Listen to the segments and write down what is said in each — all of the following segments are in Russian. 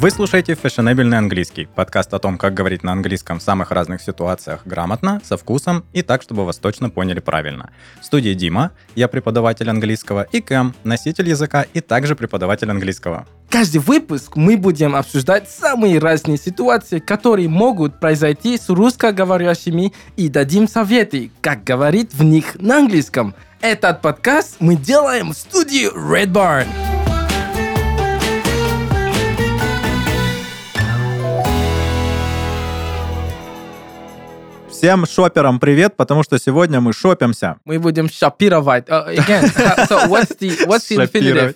Вы слушаете «Фешенебельный английский» – подкаст о том, как говорить на английском в самых разных ситуациях грамотно, со вкусом и так, чтобы вас точно поняли правильно. В студии Дима, я преподаватель английского, и Кэм, носитель языка и также преподаватель английского. Каждый выпуск мы будем обсуждать самые разные ситуации, которые могут произойти с русскоговорящими и дадим советы, как говорить в них на английском. Этот подкаст мы делаем в студии Red Barn. Всем шоперам привет, потому что сегодня мы шопимся. Мы будем шопировать. Uh, again, so what's the, what's the infinitive?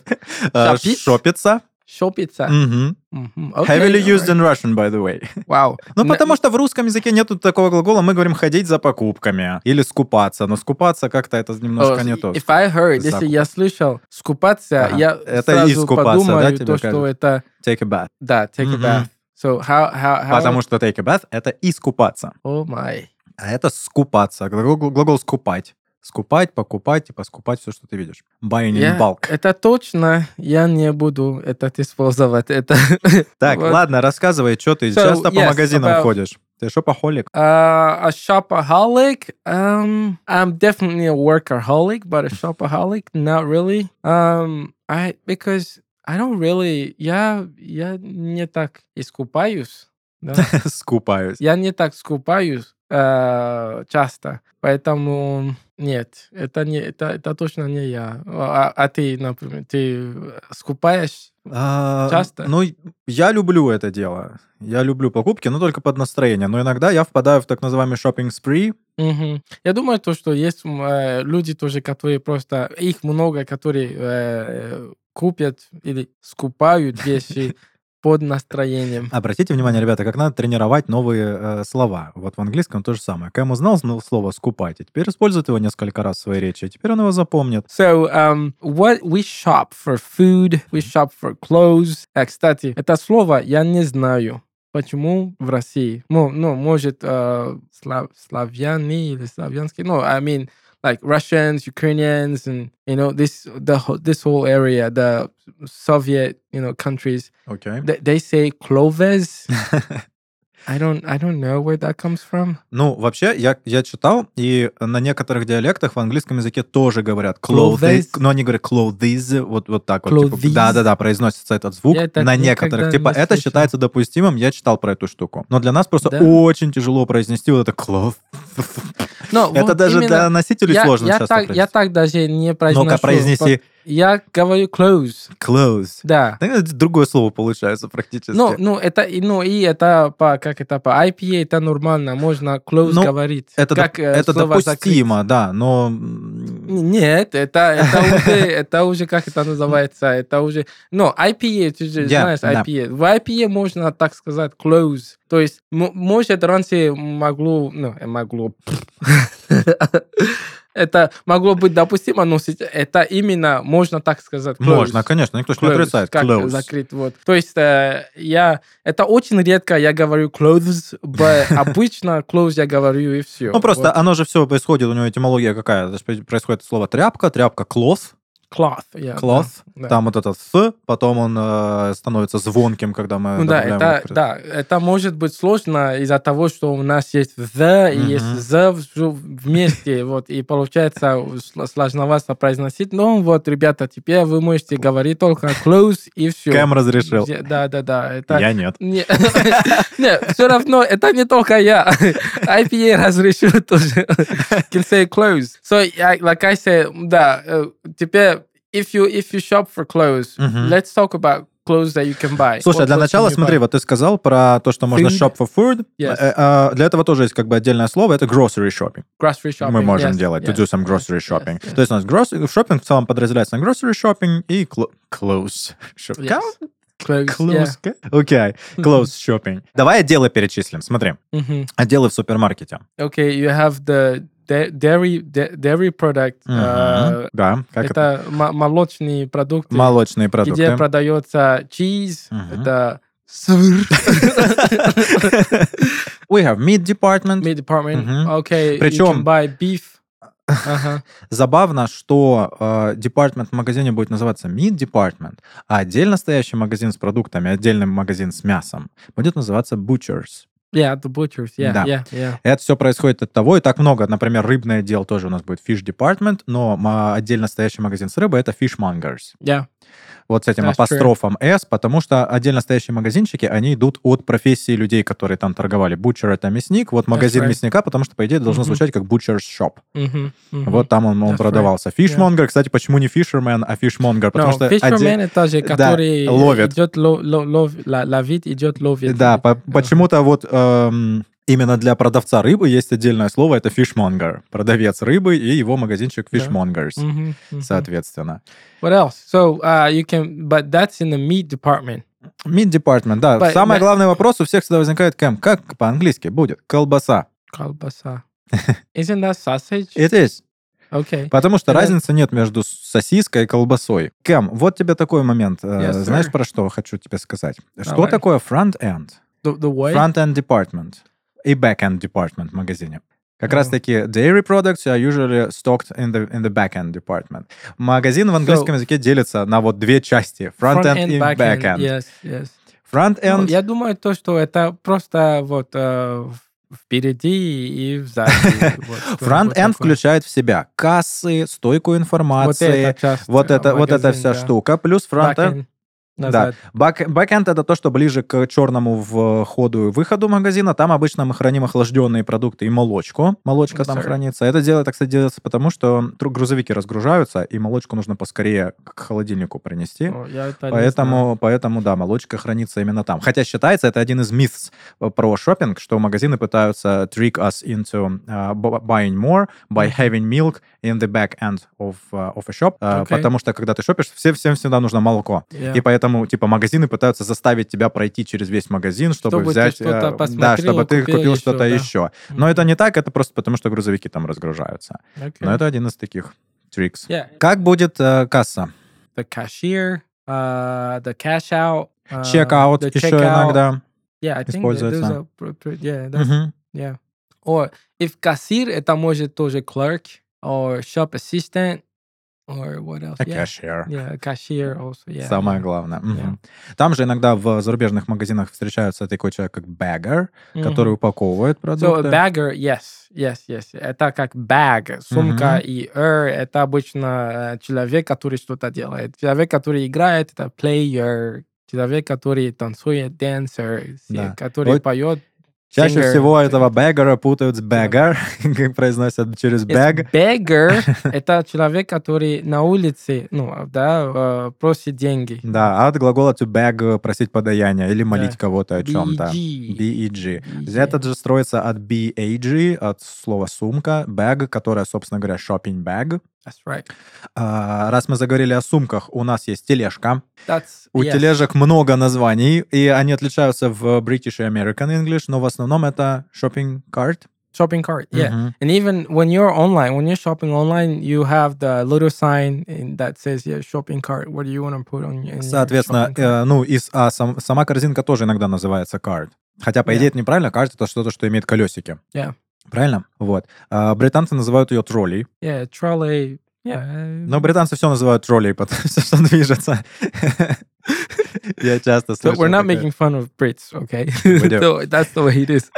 Э, Шопить? Шопиться. Шопиться. Мгм. Мгм, Heavily used in Russian, by the way. Вау. Ну, потому что в русском языке нету такого глагола, мы говорим ходить за покупками или скупаться. Но скупаться как-то это немножко О, не то. If I heard, если Закуп. я слышал скупаться, Ага. я Это сразу искупаться, да, подумаю, тебе то, что кажется? это, Take a bath. да, take a Мгм. bath. So how, how, how... Потому что take a bath — это искупаться. О май. А это скупаться. Глагол, глагол скупать. Скупать, покупать, типа скупать все, что ты видишь. Buying in bulk. Это точно, я не буду этот использовать. Это Так, вот. ладно, рассказывай, что ты So, часто по yes, магазинам about- ходишь? Ты шопоголик? Uh, a shopaholic. Um, I'm definitely a workaholic, but a shopaholic, not really. Um, I because I don't really. Я я не так искупаюсь. Да? Скупаюсь. Я не так скупаюсь э, часто, поэтому нет, это не это, это точно не я. А, а ты, например, ты скупаешь? А, Часто? Ну, я люблю это дело. Я люблю покупки, но только под настроение. Но иногда я впадаю в так называемый shopping spree. Мгм. Я думаю, то, что есть э, люди тоже, которые просто их много, которые э, купят или скупают вещи под настроением. Обратите внимание, ребята, как надо тренировать новые э, слова. Вот в английском то же самое. Кэм узнал зн- слово «скупать», и теперь использует его несколько раз в своей речи, и теперь он его запомнит. So, um, what we shop for food, we shop for clothes. А, кстати, это слово я не знаю. Почему в России? Ну, ну может, э, слав- славяне или славянские? No, I mean, like Russians, Ukrainians, and you know this the this whole area, the Soviet you know countries. Okay, they, they say Clovis I don't I don't know where that comes from. Ну, вообще, я, я читал, и на некоторых диалектах в английском языке тоже говорят Clothes. clothes, но они говорят clothes, вот, вот так вот. типа, Clothes. Да-да-да, произносится этот звук Я на некоторых. Типа, не это слышал. считается допустимым, я читал про эту штуку. Но для нас просто Да? очень тяжело произнести вот это cloth. Но Это вот даже для носителей я, сложно я часто так, я так даже не произношу. Ну-ка, произнеси Я говорю clothes. clothes. Да. Это другое слово получается практически. Ну, ну, это, ну, и это по, как это, по IPA это нормально, можно close Ну, говорить. это, как, доп- э, это слово допустимо, да, но... Нет, это, это уже, это уже, как это называется, это уже, ну, IPA, ты же Я- знаешь да. IPA. В IPA можно, так сказать, close. То есть, может, раньше могло, ну, могло, это могло быть допустимо, но это именно, можно так сказать, close. Можно, конечно, никто же не Close, отрицает. как Close. закрыть, вот. То есть э, я, это очень редко я говорю clothes, обычно clothes я говорю и все. Ну, просто оно же все происходит, у него этимология какая? Происходит слово тряпка, тряпка cloth, cloth, yeah, cloth, да, да. там вот этот с, потом он э, становится звонким, когда мы Ну да, это, к- да, это может быть сложно из-за того, что у нас есть the и Мгм. есть the вместе, вот, и получается сл- сложновато произносить. Но вот, ребята, теперь вы можете говорить только close и все. Кэм разрешил. Да, да, да. Это, Я нет. Не, не, все равно это не только я. IPA разрешил тоже. Can say clothes. So, like I said, да, э, теперь, if you, if you shop for clothes, Мгм. let's talk about clothes that you can buy. Слушай, What для начала смотри, buy? вот ты сказал про то, что можно Food. shop for food. Yes. Э, э, Для этого тоже есть как бы отдельное слово, это grocery shopping. Grocery shopping. Мы можем yes, делать, to yes, do some yes, grocery yes, shopping. yes. То есть у нас grocery shopping в целом подразделяется на grocery shopping и clo- clothes shopping. Yes. Clothes, Clothes, окей, clothes shopping. Давай отделы перечислим. Смотри, yeah. Мгм. отделы в супермаркете. Okay, you have the dairy da- dairy product. Мгм. э, Да, как это? Это мо- молочные продукты. Молочные где продукты. продается cheese, Мгм. это сыр. We have meat department. Meat department. Мгм. Okay, you Причем- can buy beef. Забавно, что э, департмент в магазине будет называться Meat Department, а отдельно стоящий магазин с продуктами, отдельный магазин с мясом будет называться Butchers. Yeah, the butchers. Yeah, Да. yeah, yeah. Это все происходит от того, и так много. Например, рыбный отдел тоже у нас будет Fish Department, но отдельно стоящий магазин с рыбой это Fishmongers. Yeah. Вот с этим That's true. апострофом S, потому что отдельно стоящие магазинчики, они идут от профессии людей, которые там торговали. Butcher это мясник, вот магазин right. мясника, потому что, по идее, должно Мгм. звучать как Butcher's Shop. Мгм, мгм. Вот там он, он That's продавался. Fishmonger, кстати, почему не Fisherman, а Fishmonger? Потому No, что fisherman отде- это же, да, который ловит. идет ло- ло- лов- ла- ловить, идет ловит. Да, по- почему-то вот эм, именно для продавца рыбы есть отдельное слово, это fishmonger. Продавец рыбы и его магазинчик fishmongers, Мгм, мгм. соответственно. What else? So uh, you can, but that's in the meat department. Meat department, да. But- Самый but- главный вопрос у всех всегда возникает, Кэм, как по-английски будет? Колбаса. Колбаса. Isn't that sausage? It is. Okay. Потому что Да. разницы нет между сосиской и колбасой. Кэм, вот тебе такой момент. Э, Yes, sir. Знаешь, про что хочу тебе сказать? Что Давай. такое front-end? The, the way? Front-end department и back-end department в магазине. Как Ага. раз таки dairy products are usually stocked in the, in the back-end department. Магазин в английском языке делится на вот две части. Front-end и back-end. Yes, yes. Front-end... Ну, я думаю, то, что это просто вот э, впереди и сзади. что- вот включает в себя кассы, стойку Вот информации, часть, вот э, это, вот эта вся да. штука. Плюс front-end Назад. Бак- Бэкэнд это то, что ближе к черному входу и выходу магазина. Там обычно мы храним охлажденные продукты и молочку. Молочка Yes, там sir. хранится. Это дело, так кстати, делается потому, что грузовики разгружаются, и молочку нужно поскорее к холодильнику принести. О, знаю. Поэтому, поэтому, да, молочка хранится именно там. Хотя считается, это один из мифов про шопинг, что магазины пытаются trick us into uh, bu- buying more by having milk in the back end of, uh, of a shop. Uh, Окей. Потому что, когда ты шопишь, все, всем всегда нужно молоко. Yeah. И поэтому, типа, магазины пытаются заставить тебя пройти через весь магазин, чтобы, Чтобы ты взять... что-то э, да, чтобы ты купил купил еще, что-то да. еще. Но это не так, это просто потому, что грузовики там разгружаются. Okay. Но это один из таких трикс. Yeah. Как будет э, касса? The cashier, uh, the cash out, uh, Чек-аут the еще checkout. иногда. Yeah, I think используется. there's a, yeah, that's, Мгм. yeah. Or if кассир, это может тоже clerk, or shop assistant, or what else? А yeah. Cashier. Yeah, cashier also, yeah. Самое главное. Мгм. Yeah. Там же иногда в зарубежных магазинах встречаются такой человек, как bagger, который Мгм. упаковывает So a продукты. bagger, yes, yes, yes. Это как bag, сумка, Мгм. и er, это обычно э, человек, который что-то делает. Человек, который играет, это player. Человек, который танцует, dancer, Да. который Вот поет. Чаще singer. всего этого bagger путают с bagger, как произносят через bag. Beggar — это человек, который на улице, ну, да, э, просит деньги. Да, от глагола to beg просить подаяние или молить Да. кого-то о чем-то. BG. B-E-G. BG. Этот же строится от B-A-G, от слова сумка, bag, которая, собственно говоря, shopping bag. That's right. А, раз мы заговорили о сумках, у нас есть тележка. That's, У yes. тележек много названий, и они отличаются в British и American English, но в основном это shopping cart. Shopping cart, yeah. Мгм. And even when you're online, when you're shopping online, you have the little sign that says, yeah, shopping cart. What do you want to put on your Соответственно, э, ну, и а сам- сама корзинка тоже иногда называется cart. Хотя, по Yeah. идее, это неправильно. Cart — это что-то, что имеет колесики. Yeah. Правильно? Вот. А британцы называют ее троллей. Yeah, trolley. Yeah. Но британцы все называют троллей, потому что что движется. Я часто слышал. we're not making fun of Brits, okay? So that's the way it is.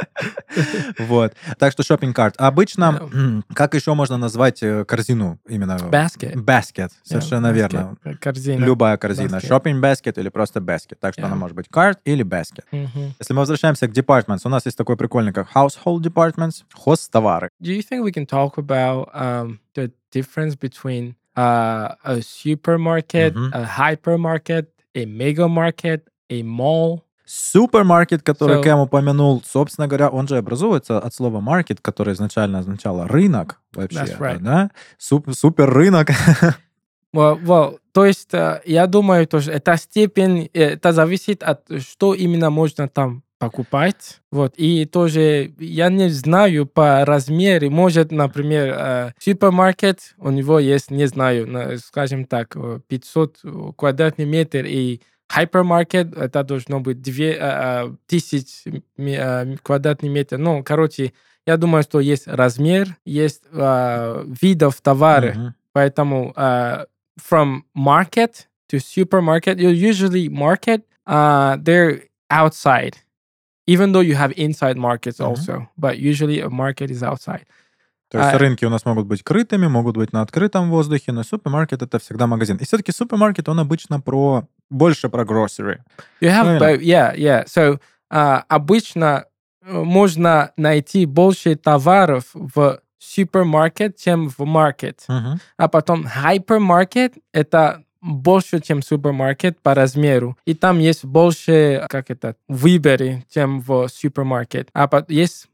Вот. Так что shopping cart. Обычно, как еще можно назвать э, корзину именно? Basket. Basket. Совершенно Yeah, верно. basket, Корзина. Любая корзина. Basket. Shopping basket или просто basket. Так что Yeah. она может быть cart или basket. Мгм. Если мы возвращаемся к departments, у нас есть такой прикольный, как household departments, хозтовары. Do you think we can talk about um, the difference between uh, a supermarket, Mhm. a hypermarket, a mega market, a mall? Супермаркет, который So- Кэм упомянул, собственно говоря, он же образуется от слова market, которое изначально означало рынок вообще. That's right. Да? Суп- суперрынок. Well, well, то есть э, я думаю, то, что эта степень, э, это зависит от что именно можно там покупать. Вот. И тоже я не знаю по размеру. Может, например, э, супермаркет, у него есть, не знаю, на- скажем так, э, 500 квадратный метр, и hypermarket, это должно быть 2 тысяч квадратный метр. Ну, короче, я думаю, что есть размер, есть э, видов товара. Мгм. Поэтому uh, from market to supermarket, usually market uh, they're outside, even though you have inside markets also, but usually a market is outside. То есть А- рынки у нас могут быть крытыми, могут быть на открытом воздухе, но супермаркет это всегда магазин. И все-таки супермаркет, он обычно про больше про grocery. You have both, yeah, yeah. So uh, обычно э, можно найти больше товаров в супермаркет, чем в маркет. Мгм. А потом hypermarket — это больше, чем супермаркет по размеру. И там есть больше, как это, выборы, чем в супермаркет. А есть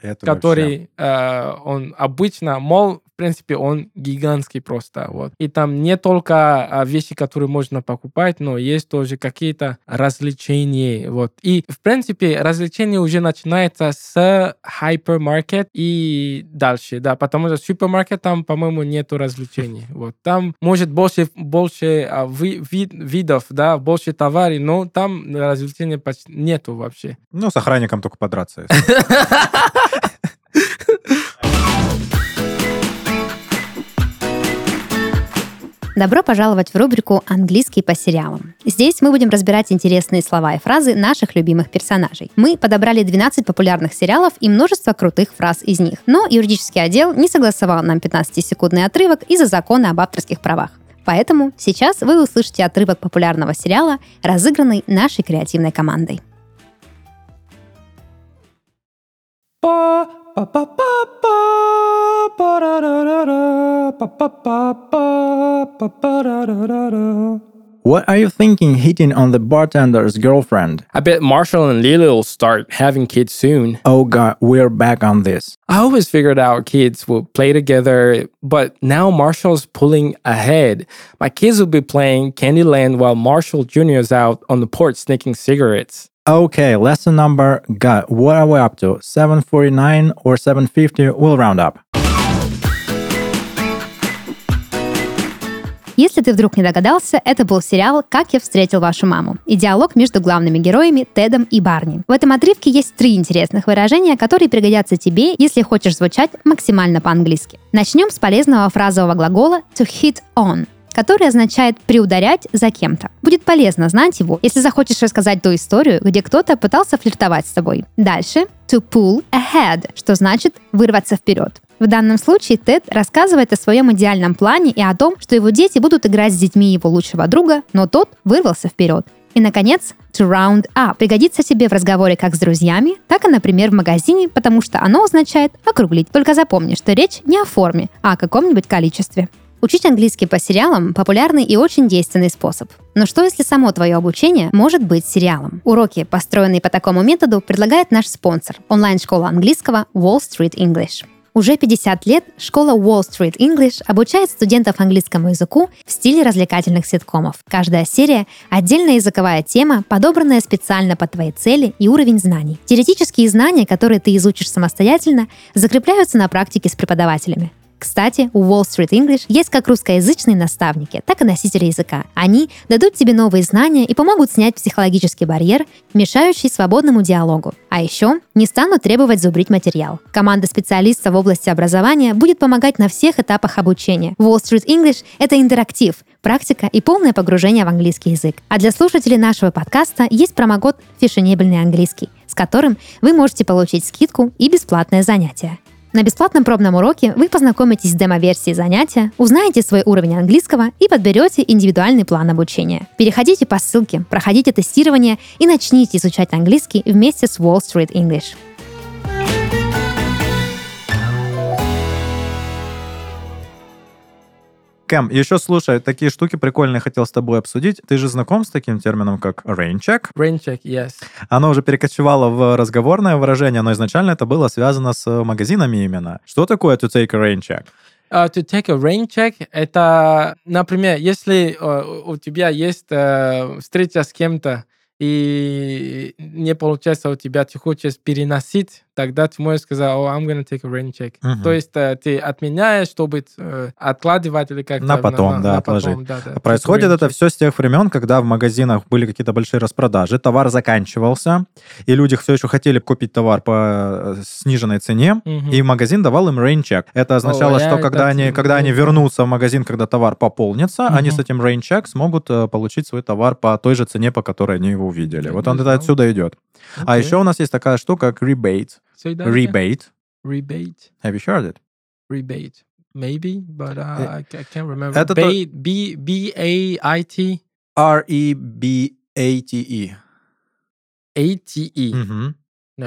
Это вообще. который э, он обычно мол принципе он гигантский просто вот. И там не только а, вещи которые можно покупать но есть тоже какие-то развлечения вот. И в принципе развлечение уже начинается с hypermarket и дальше да потому что супермаркет там по-моему нету развлечений вот. Там может больше больше а, ви- вид- видов да больше товаров но там развлечения почти нету вообще. Ну, с охранником только подраться. Добро пожаловать в рубрику «Английский по сериалам». Здесь мы будем разбирать интересные слова и фразы наших любимых персонажей. Мы подобрали 12 популярных сериалов и множество крутых фраз из них. Но юридический отдел не согласовал нам 15-секундный отрывок из-за закона об авторских правах. Поэтому сейчас вы услышите отрывок популярного сериала, разыгранный нашей креативной командой. What are you thinking hitting on the bartender's girlfriend? I bet Marshall and Lily will start having kids soon. Oh god, we're back on this. I always figured our kids will play together, but now Marshall's pulling ahead. My kids will be playing Candyland while Marshall Jr. is out on the porch sneaking cigarettes. Okay, lesson number. God, what are we up to? 749 or 750? We'll round up. Если ты вдруг не догадался, это был сериал «Как я встретил вашу маму» и диалог между главными героями Тедом и Барни. В этом отрывке есть три интересных выражения, которые пригодятся тебе, если хочешь звучать максимально по-английски. Начнем с полезного фразового глагола to hit on, который означает приударять за кем-то. Будет полезно знать его, если захочешь рассказать ту историю, где кто-то пытался флиртовать с тобой. Дальше to pull ahead, что значит вырваться вперед. В данном случае Тед рассказывает о своем идеальном плане и о том, что его дети будут играть с детьми его лучшего друга, но тот вырвался вперед. И, наконец, to round up пригодится тебе в разговоре как с друзьями, так и, например, в магазине, потому что оно означает округлить. Только запомни, что речь не о форме, а о каком-нибудь количестве. Учить английский по сериалам – популярный и очень действенный способ. Но что если само твое обучение может быть сериалом? Уроки, построенные по такому методу, предлагает наш спонсор – онлайн-школа английского Wall Street English. Уже 50 лет школа Wall Street English обучает студентов английскому языку в стиле развлекательных ситкомов. Каждая серия – отдельная языковая тема, подобранная специально под твои цели и уровень знаний. Теоретические знания, которые ты изучишь самостоятельно, закрепляются на практике с преподавателями. Кстати, у Wall Street English есть как русскоязычные наставники, так и носители языка. Они дадут тебе новые знания и помогут снять психологический барьер, мешающий свободному диалогу. А еще не станут требовать зубрить материал. Команда специалистов в области образования будет помогать на всех этапах обучения. Wall Street English — это интерактив, практика и полное погружение в английский язык. А для слушателей нашего подкаста есть промокод «Фешенебельный английский», с которым вы можете получить скидку и бесплатное занятие. На бесплатном пробном уроке вы познакомитесь с демо-версией занятия, узнаете свой уровень английского и подберете индивидуальный план обучения. Переходите по ссылке, проходите тестирование и начните изучать английский вместе с Wall Street English. Кэм, еще слушай, такие штуки прикольные хотел с тобой обсудить. Ты же знаком с таким термином, как rain check? Rain check, yes. Оно уже перекочевало в разговорное выражение, но изначально это было связано с магазинами именно. Что такое to take a rain check? Uh, to take a rain check — это, например, если uh, у тебя есть uh, встреча с кем-то, и не получается у тебя, ты хочешь переносить тогда ты можешь сказать, oh, I'm gonna take a rain check. Мгм. То есть э, ты отменяешь, чтобы э, откладывать или как-то... На потом, да, потом, отложить. да, да. Происходит Take a rain это все с тех времен, когда в магазинах были какие-то большие распродажи, товар заканчивался, и люди все еще хотели купить товар по э, сниженной цене, Мгм. и магазин давал им rain check. Это означало, О, что когда они, когда они вернутся в магазин, когда товар пополнится, они с этим rain check смогут получить свой товар по той же цене, по которой они его увидели. Вот он это отсюда идет. А Окей. еще у нас есть такая штука, как rebate. Rebate. Rebate. Have you heard it? Rebate. Maybe, but uh, I, ca- I can't remember. это то- Bait, B, B-A-I-T, R-E-B-A-T-E. A-T-E. Мгм. No,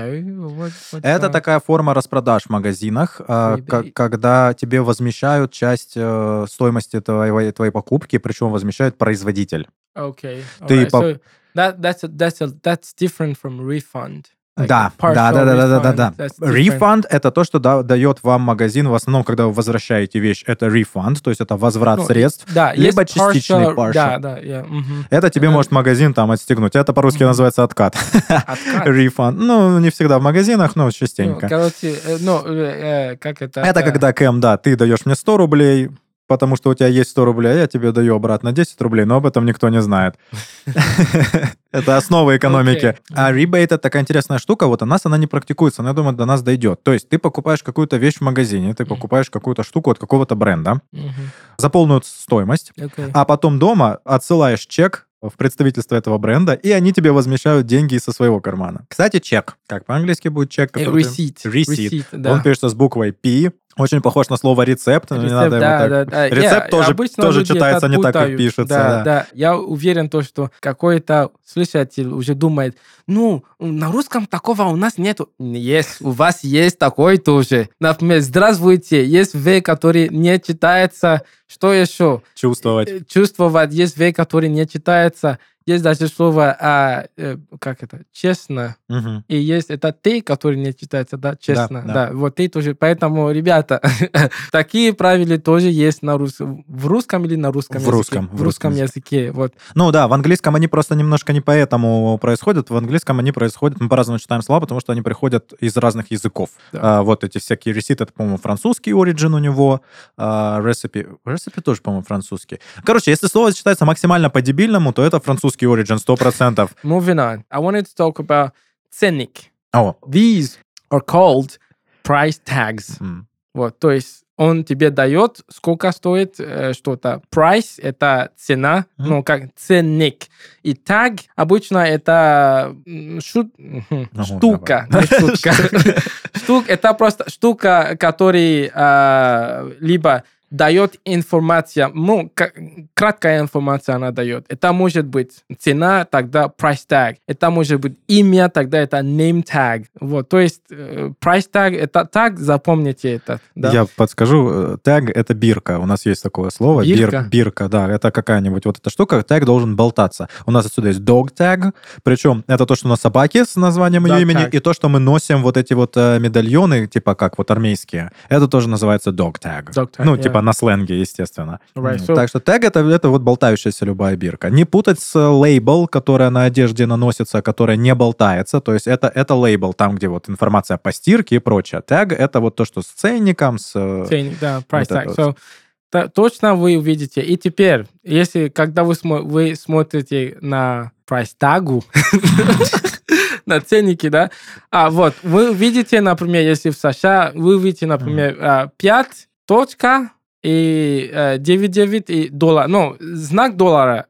what, what's Это that? такая форма распродаж в магазинах, а, ка- когда тебе возмещают часть э, стоимости твоей, твоей покупки, причем возмещает производитель. Okay. Ты alright, по- so that, that's, a, that's, a, that's different from refund. Like да, да, да, да, да, да, да, refund, да. Рефанд это то, что да- дает вам магазин в основном, когда вы возвращаете вещь, это рефанд, то есть это возврат Ну, средств. Да, либо частичный partial- partial. Да, да, yeah, мгм. Это тебе Это- может магазин там отстегнуть. Это по-русски Мгм. называется откат. Откат. Рефанд. Ну, не всегда в магазинах, но Ну, частенько. короче, э, ну, э, э, как это? Это э, когда, Кэм, да, ты даешь мне 100 рублей, потому что у тебя есть 100 рублей, я тебе даю обратно 10 рублей, но об этом никто не знает. Это основа экономики. А ребейт — это такая интересная штука, вот у нас она не практикуется, но я думаю, до нас дойдет. То есть ты покупаешь какую-то вещь в магазине, ты покупаешь какую-то штуку от какого-то бренда за полную стоимость, а потом дома отсылаешь чек в представительство этого бренда, и они тебе возмещают деньги со своего кармана. Кстати, чек. Как по-английски будет чек? Который Receipt. Receipt. Receipt, да. Он пишется с буквой P. Очень похож на слово рецепт. Рецепт, надо да, так- да, да. Рецепт Я- тоже- тоже читается не так, как пишется, Да, да. да. Я уверен, то, что какой-то слушатель уже думает, ну, на русском такого у нас нету. Есть, у вас есть такой тоже. Например, здравствуйте, есть В, который не читается. Что еще? Чувствовать. Э, Чувствовать, есть В, который не читается. Есть даже слово, а, э, как это, честно. Мгм. И есть это ты, который не читается, да, честно. да. Да, вот ты тоже. Поэтому, ребята, такие правила тоже есть на русском. В русском или на русском В языке? русском, В в русском русском языке. Вот. Ну да, в английском они просто немножко не поэтому происходят. В английском они происходят, мы по-разному читаем слова, потому что они приходят из разных языков. Да. А, вот эти всякие реситы, это, по-моему, французский origin у него. А, recipe, recipe тоже, по-моему, французский. Короче, если слово читается максимально по-дебильному, то это французский origin 100%. Moving on. I wanted to talk about ценник. О, These are called price tags. м, Вот, то есть он тебе дает, сколько стоит э, что-то. Price — это цена, Мгм. ну, как ценник. И tag обычно это шут- Ого, штука, не шутка. Штук- Это просто штука, который а, либо дает информация, ну, ка- краткая информация она дает. Это может быть цена, тогда price tag. Это может быть имя, тогда это name tag. Вот, то есть э, price tag, это tag, запомните это. Да. Я подскажу, э, тег — это бирка. У нас есть такое слово. Бир- Бирка? бирка, да. Это какая-нибудь вот эта штука. Тег должен болтаться. У нас отсюда есть dog tag, причем это то, что у нас собаки с названием ее Dog имени, tag. и то, что мы носим вот эти вот э, медальоны, типа как вот армейские. Это тоже называется dog tag. Dog tag, ну, yeah. типа на сленге, естественно. Right, so- Так что тег это, это вот болтающаяся любая бирка. Не путать с лейбл, которая на одежде наносится, которая не болтается. То есть это, это лейбл, там, где вот информация по стирке и прочее. Тег это вот то, что с ценником, с... э, Ценник, да, price Вот tag. это So, точно вы увидите. И теперь, если когда вы, смо- вы смотрите на price tag, на ценники, да, а вот вы видите, например, если в США, вы видите, например, а, 5 точка и э, 9,9 и доллар. Ну, знак доллара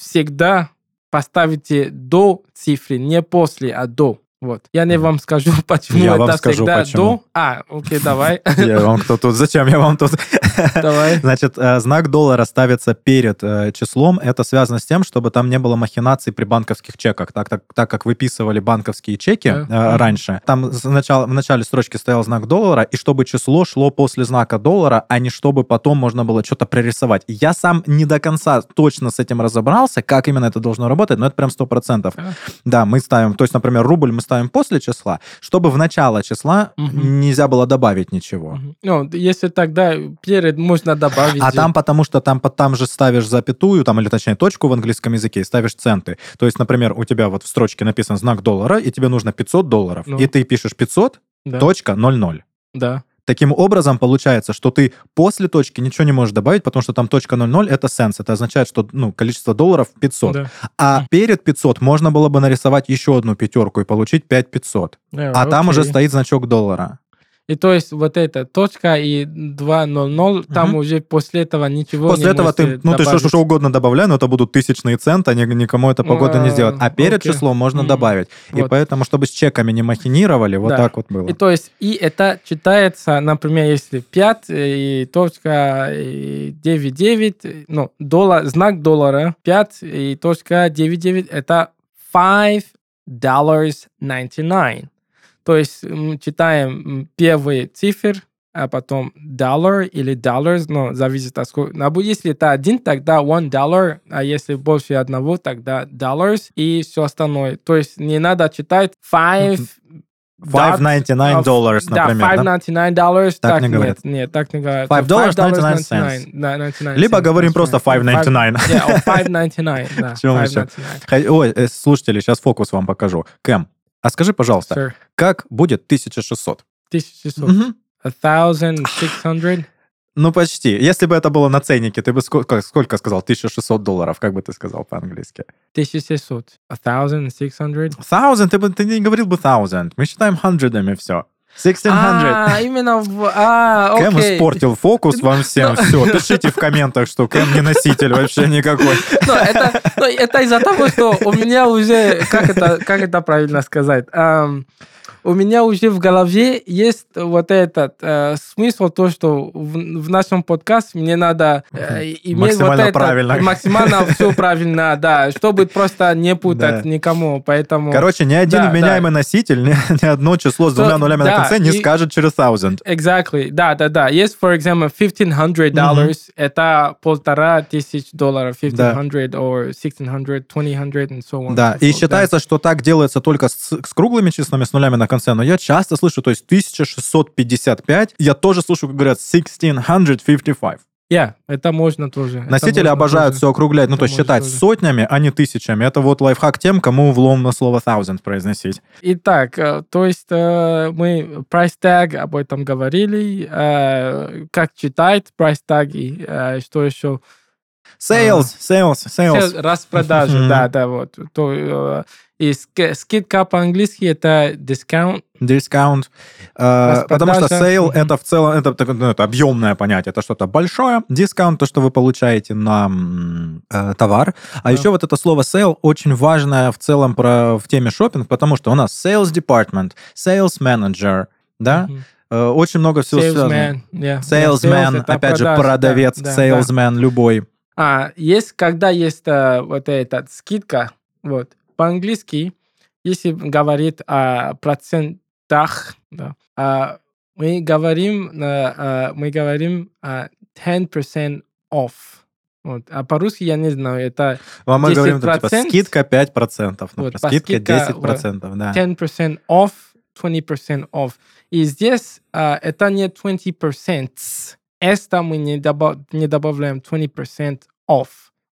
всегда поставите до цифры, не после, а до. Вот. Я не вам скажу, почему Я это вам скажу, всегда почему. до. А, окей, давай. Я вам кто тут? Зачем я вам тут? Давай. Значит, э, знак доллара ставится перед э, числом. Это связано с тем, чтобы там не было махинаций при банковских чеках. Так, так, так как выписывали банковские чеки э, раньше, там в начале строчки стоял знак доллара, и чтобы число шло после знака доллара, а не чтобы потом можно было что-то прорисовать. Я сам не до конца точно с этим разобрался, как именно это должно работать, но это прям 100%. А. Да, мы ставим, то есть, например, рубль мы ставим после числа, чтобы в начало числа Мгм. нельзя было добавить ничего. Мгм. Ну, если тогда перед можно добавить. А там потому что там, там же ставишь запятую, там, или точнее точку в английском языке, и ставишь центы. То есть, например, у тебя вот в строчке написан знак доллара, и тебе нужно 500 долларов, Ну. и ты пишешь 500, Да. точка 0,0. Да. Таким образом, получается, что ты после точки ничего не можешь добавить, потому что там точка 0,0 это сенс. Это означает, что ну, количество долларов 500. Да. А перед 500 можно было бы нарисовать еще одну пятерку и получить 5500. Э, А там уже окей. стоит значок доллара. И то есть вот эта точка и 2.00, там Мгм. уже после этого ничего После не этого ты, ну ты что, добавить. что угодно добавляй, но это будут тысячные центы, а ни- никому это погода не А, сделать. А перед окей. числом можно М, добавить. И вот. поэтому, чтобы с чеками не махинировали, вот Да. так вот было. И то есть, и это читается, например, если 5 и точка и 9,9, ну, доллар, знак доллара, 5 и точка 9,9, это 5 dollars 99. То есть м, читаем м, первый цифр, а потом dollar или dollars, но зависит от сколько. А Если это один, тогда one dollar, а если больше одного, тогда dollars и все остальное. То есть не надо читать five 5.99 of- долларов, да, например, да? 5.99 dollars. Так Так, не нет, говорят. нет, так не говорят. Five dollars 99 $5.99, да, 99 Либо cents, говорим that's просто right. 5.99. Five- yeah, or 5.99, да, мы? 5.99. Хай- Ой, э, слушатели, сейчас фокус вам покажу. Кэм, а скажи, пожалуйста, Sir, как будет 1600? 1600. Мгм. 1600. Ну, почти. Если бы это было на ценнике, ты бы сколько, сколько сказал? 1600 долларов, как бы ты сказал по-английски? 1600. 1600. Thousand, ты, бы, ты не говорил бы thousand. Мы считаем хандридами все. 1600. А, именно в... А, Кэм окей. испортил фокус вам всем. Все, пишите в комментах, что Кэм не носитель вообще никакой. Но это, но это из-за того, что у меня уже, как это, как это правильно сказать, Ам, у меня уже в голове есть вот этот э, смысл, то, что в, в нашем подкасте мне надо э, иметь Максимально вот это, правильно. максимально все правильно, да, чтобы просто не путать Да. никому, поэтому... Короче, ни один Да, вменяемый носитель, ни, ни одно число с двумя нулями на да, конце не и- скажет через thousand. Exactly, да, да, да. Есть, for example, 1500 dollars, это полтора тысяч долларов, 1500 or 1600, 2000 and so on. Да, so и считается, что так делается только с, с круглыми числами, с нулями на конце, но я часто слышу, то есть 1655, я тоже слышу, как говорят 1655. Yeah, это можно тоже. это Носители можно обожают тоже. все округлять, ну Это то есть считать тоже. сотнями, а не тысячами. Это вот лайфхак тем, кому вломно слово thousand произносить. Итак, э, то есть э, мы price tag об этом говорили, э, как читать price tag и что еще? Sales, sales, sales. Sales, Распродажи, да, да, вот. То, и ски- скидка по-английски это discount. Discount. Э, Потому что sale это в целом это, ну, это объемное понятие, это что-то большое. Дискаунт то, что вы получаете на э, товар. А Да. еще вот это слово sale очень важное в целом про, в теме шопинг, потому что у нас sales department, sales manager, да. Э, очень много всего связано. Salesman, yeah. Salesman, Yeah, sales опять же, продавец, да, да, да. salesman любой. А, есть, когда есть э, вот эта скидка, вот, по-английски, если говорит о процентах, да, а, мы говорим, э, мы говорим э, 10% off. Вот. А по-русски я не знаю, это А мы говорим, там, типа, 10%. скидка 5%, например, Вот, скидка скидка, 10%, да. 10% off, 20% off. И здесь а, это не 20%. Это мы не, добав- не добавляем 20% off.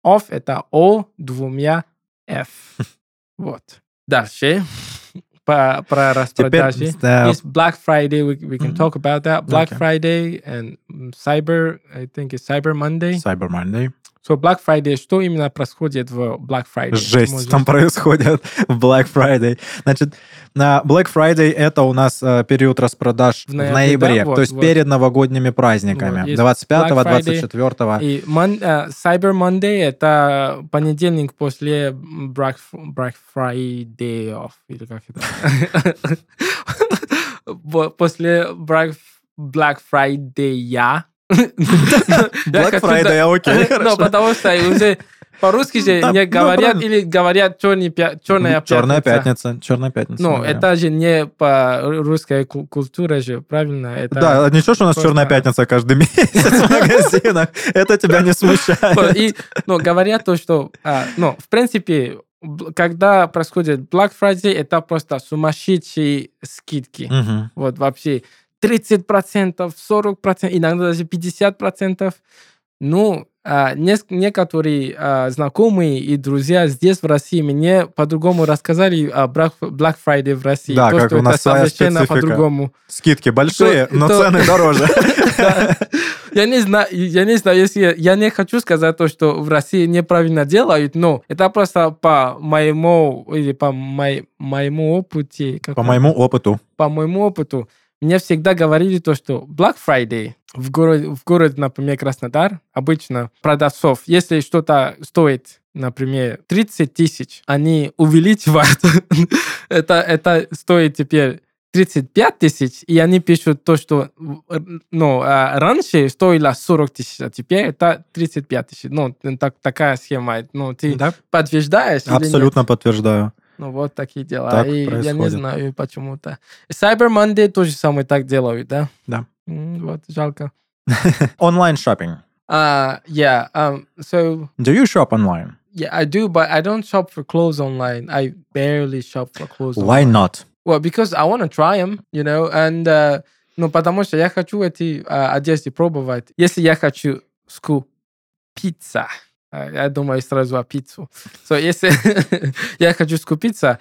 Off это O двумя F. Вот. Дальше. По, про распродажи. да, Есть Black Friday, we, we can Мгм. talk about that. Black Okay. Friday and mm, Cyber, I think it's Cyber Monday. Cyber Monday. So Black Friday, что именно происходит в Black Friday? Жесть Можешь- там происходит в Black Friday. Значит, на Black Friday это у нас э, период распродаж В в ноябре, ноябре, да? Вот, то есть вот. перед новогодними праздниками. Вот, есть 25 Black Friday 24 И мон- э, Cyber Monday это понедельник после Black, Black Friday off. Или как это? После Black, Black Friday я. Black Friday, а, окей, Ну, потому что уже по-русски же не ну, говорят или говорят черная пятница. Черная пятница. Черная пятница. Ну, это же не по русской ку- культуре же, правильно? Это Да, ничего, что у нас черная пятница каждый месяц в магазинах. Это тебя не смущает. И, ну, говорят то, что, а, ну, в принципе, когда происходит Black Friday, это просто сумасшедшие скидки. Вот вообще 30%, 40%, иногда даже 50%. Ну, а, некоторые а, знакомые и друзья здесь, в России, мне по-другому рассказали о Black, Friday в России. Да, То, как что у нас своя специфика. по-другому. Скидки большие, То- но то- цены дороже. Я не знаю, я не знаю, если я, не хочу сказать то, что в России неправильно делают, но это просто по моему или по моему опыте. как По моему опыту. по моему опыту, мне всегда говорили то, что Black Friday в городе, в городе, например, Краснодар, обычно продавцов, если что-то стоит, например, 30 тысяч, они увеличивают. это, это стоит теперь 35 тысяч, и они пишут то, что ну, а, раньше стоило 40 тысяч, а теперь это 35 тысяч. Ну, так, такая схема. Ну, ты Да, подтверждаешь абсолютно подтверждаю. Ну, вот такие дела. Так и я не происходит. знаю почему-то. Cyber Monday тоже самое так делают, да? Да. Вот, жалко. Онлайн шопинг. Uh, yeah, um, so, Do you shop online? yeah, I do, but I don't shop for clothes online. I barely shop for clothes Why online. not? Well, because I want to try them, you know, and, uh, ну, потому что я хочу эти uh, одежды пробовать. Если я хочу скупиться, а, я думаю сразу о пиццу. So, если я хочу скупиться,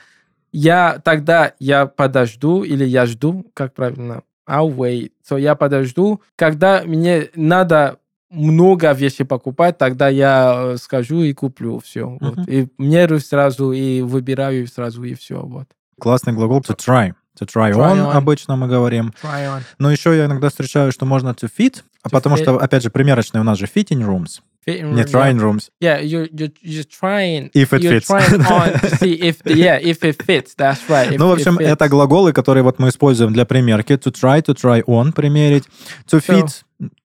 я тогда я подожду или я жду, как правильно? I'll wait. So, я подожду. Когда мне надо много вещей покупать, тогда я э, скажу и куплю все. Вот. Мгм. И мерю сразу, и выбираю сразу, и все. Вот. Классный глагол to try. To try, Try on, on. обычно мы говорим. Try on. Но еще я иногда встречаю, что можно to fit, а To потому fit. что, опять же, примерочные у нас же fitting rooms, Fitting не room, trying rooms. Yeah, you're, you're, you're trying. If it you're fits. trying on to see if, yeah, if it fits. That's right. If, ну, в if общем, it это fits. глаголы, которые вот мы используем для примерки. To try, to try on, примерить. To So- fit,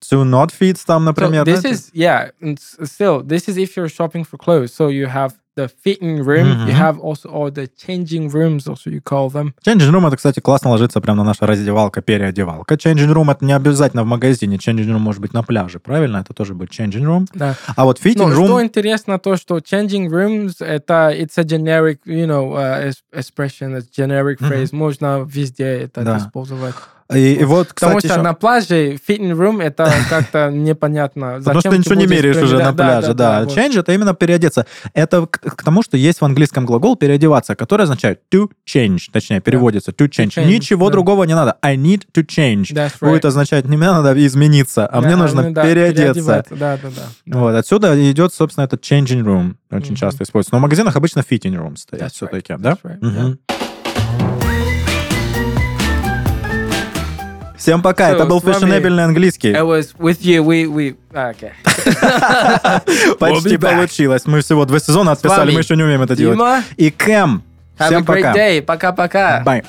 to not fit, там, So например. this да? is yeah. and s- Still, this is if you're shopping for clothes. So you have the fitting room. You Мгм. have also all the changing rooms. Also, you call them. Changing room, это, кстати, классно ложится прямо на наша раздевалка, переодевалка. Changing room, это не обязательно в магазине. Changing room может быть на пляже, правильно? Это тоже будет changing room. Да. А вот fitting Но room... что интересно, то, что changing rooms это it's a generic, you know, uh, es- expression, it's generic phrase. Можно везде это Да. использовать. И, и вот, Потому кстати, что еще- на пляже fitting room это как-то непонятно. Потому что ты ничего не меряешь уже на пляже, да. Change это именно переодеться. Это к, тому, что есть в английском глагол переодеваться, который означает to change, точнее, переводится to change. Ничего другого не надо. I need to change. Будет означать, не мне надо измениться, а мне нужно ну переодеться. переодеваться, Да, да, да. Вот, отсюда идет, собственно, этот changing room. Очень часто используется. Но в магазинах обычно fitting room стоят все-таки, да? Всем пока, это был фешенебельный английский. It was with you, we, we, ah, okay. Почти We'll получилось. Мы всего два сезона отписали, мы еще не умеем это делать. И Кэм. have Всем a great пока. day. Пока-пока. Bye.